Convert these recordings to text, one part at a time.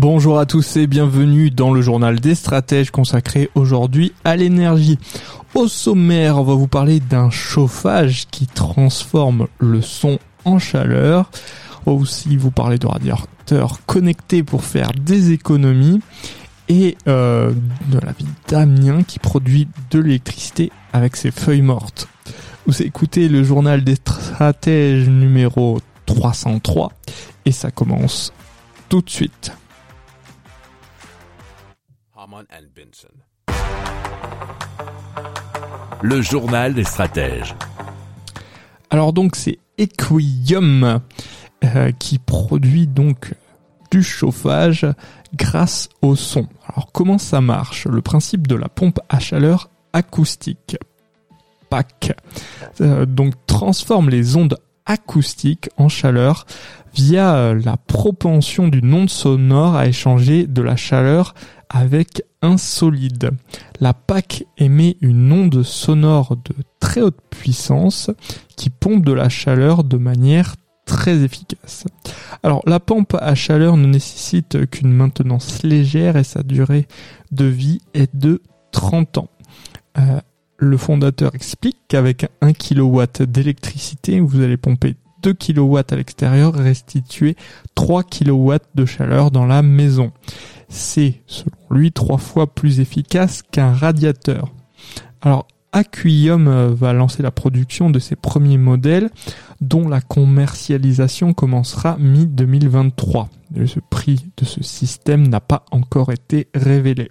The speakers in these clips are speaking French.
Bonjour à tous et bienvenue dans le journal des stratèges consacré aujourd'hui à l'énergie. Au sommaire, on va vous parler d'un chauffage qui transforme le son en chaleur. On va aussi vous parler de radiateurs connectés pour faire des économies et euh, de la ville d'Amiens qui produit de l'électricité avec ses feuilles mortes. Vous écoutez le journal des stratèges numéro 303 et ça commence tout de suite. Le journal des stratèges. Alors donc c'est Equium euh, qui produit donc du chauffage grâce au son. Alors comment ça marche? Le principe de la pompe à chaleur acoustique. PAC. Euh, donc transforme les ondes acoustiques en chaleur via euh, la propension d'une onde sonore à échanger de la chaleur avec un solide. La PAC émet une onde sonore de très haute puissance qui pompe de la chaleur de manière très efficace. Alors la pompe à chaleur ne nécessite qu'une maintenance légère et sa durée de vie est de 30 ans. Euh, le fondateur explique qu'avec 1 kW d'électricité, vous allez pomper 2 kW à l'extérieur restituer 3 kW de chaleur dans la maison. C'est, selon lui, trois fois plus efficace qu'un radiateur. Alors, Aquium euh, va lancer la production de ses premiers modèles dont la commercialisation commencera mi-2023. Le prix de ce système n'a pas encore été révélé.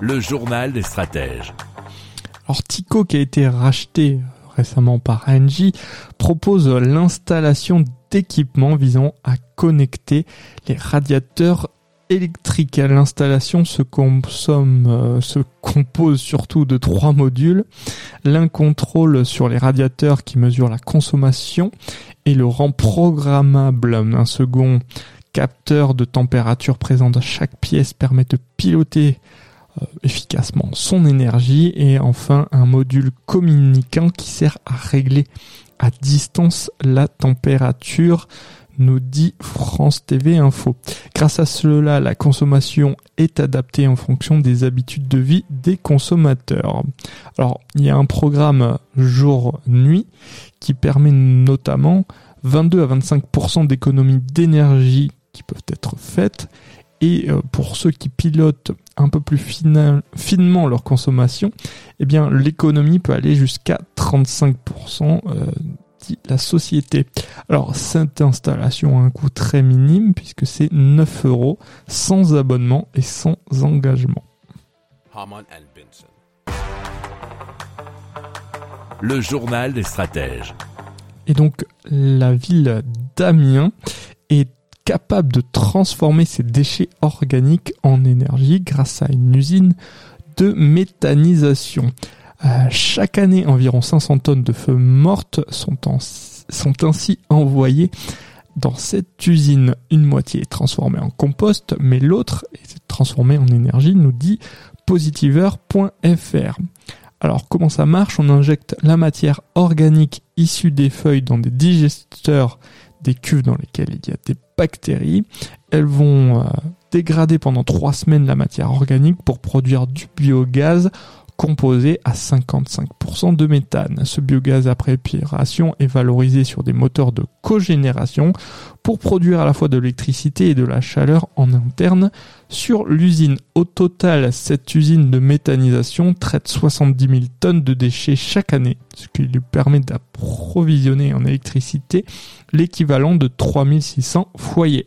Le journal des stratèges. Alors Tico, qui a été racheté récemment par Engie, propose l'installation d'équipements visant à connecter les radiateurs électriques. L'installation se euh, se compose surtout de trois modules. L'un contrôle sur les radiateurs qui mesure la consommation et le rend programmable. Un second capteur de température présent dans chaque pièce permet de piloter efficacement son énergie et enfin un module communicant qui sert à régler à distance la température nous dit France TV Info. Grâce à cela, la consommation est adaptée en fonction des habitudes de vie des consommateurs. Alors, il y a un programme jour-nuit qui permet notamment 22 à 25% d'économie d'énergie qui peuvent être faites et euh, pour ceux qui pilotent un peu plus fina- finement leur consommation, eh bien l'économie peut aller jusqu'à 35%, euh, dit la société. Alors cette installation a un coût très minime puisque c'est 9 euros sans abonnement et sans engagement. Le journal des stratèges. Et donc la ville d'Amiens est capable de transformer ses déchets organiques en énergie grâce à une usine de méthanisation. Euh, chaque année, environ 500 tonnes de feuilles mortes sont ainsi envoyées dans cette usine. Une moitié est transformée en compost, mais l'autre est transformée en énergie, nous dit positiveur.fr. Alors comment ça marche? On injecte la matière organique issue des feuilles dans des digesteurs des cuves dans lesquelles il y a des bactéries. Elles vont euh, dégrader pendant trois semaines la matière organique pour produire du biogaz composé à 55% de méthane. Ce biogaz après épuration est valorisé sur des moteurs de cogénération pour produire à la fois de l'électricité et de la chaleur en interne sur l'usine. Au total, cette usine de méthanisation traite 70 000 tonnes de déchets chaque année, ce qui lui permet d'approvisionner en électricité l'équivalent de 3600 foyers.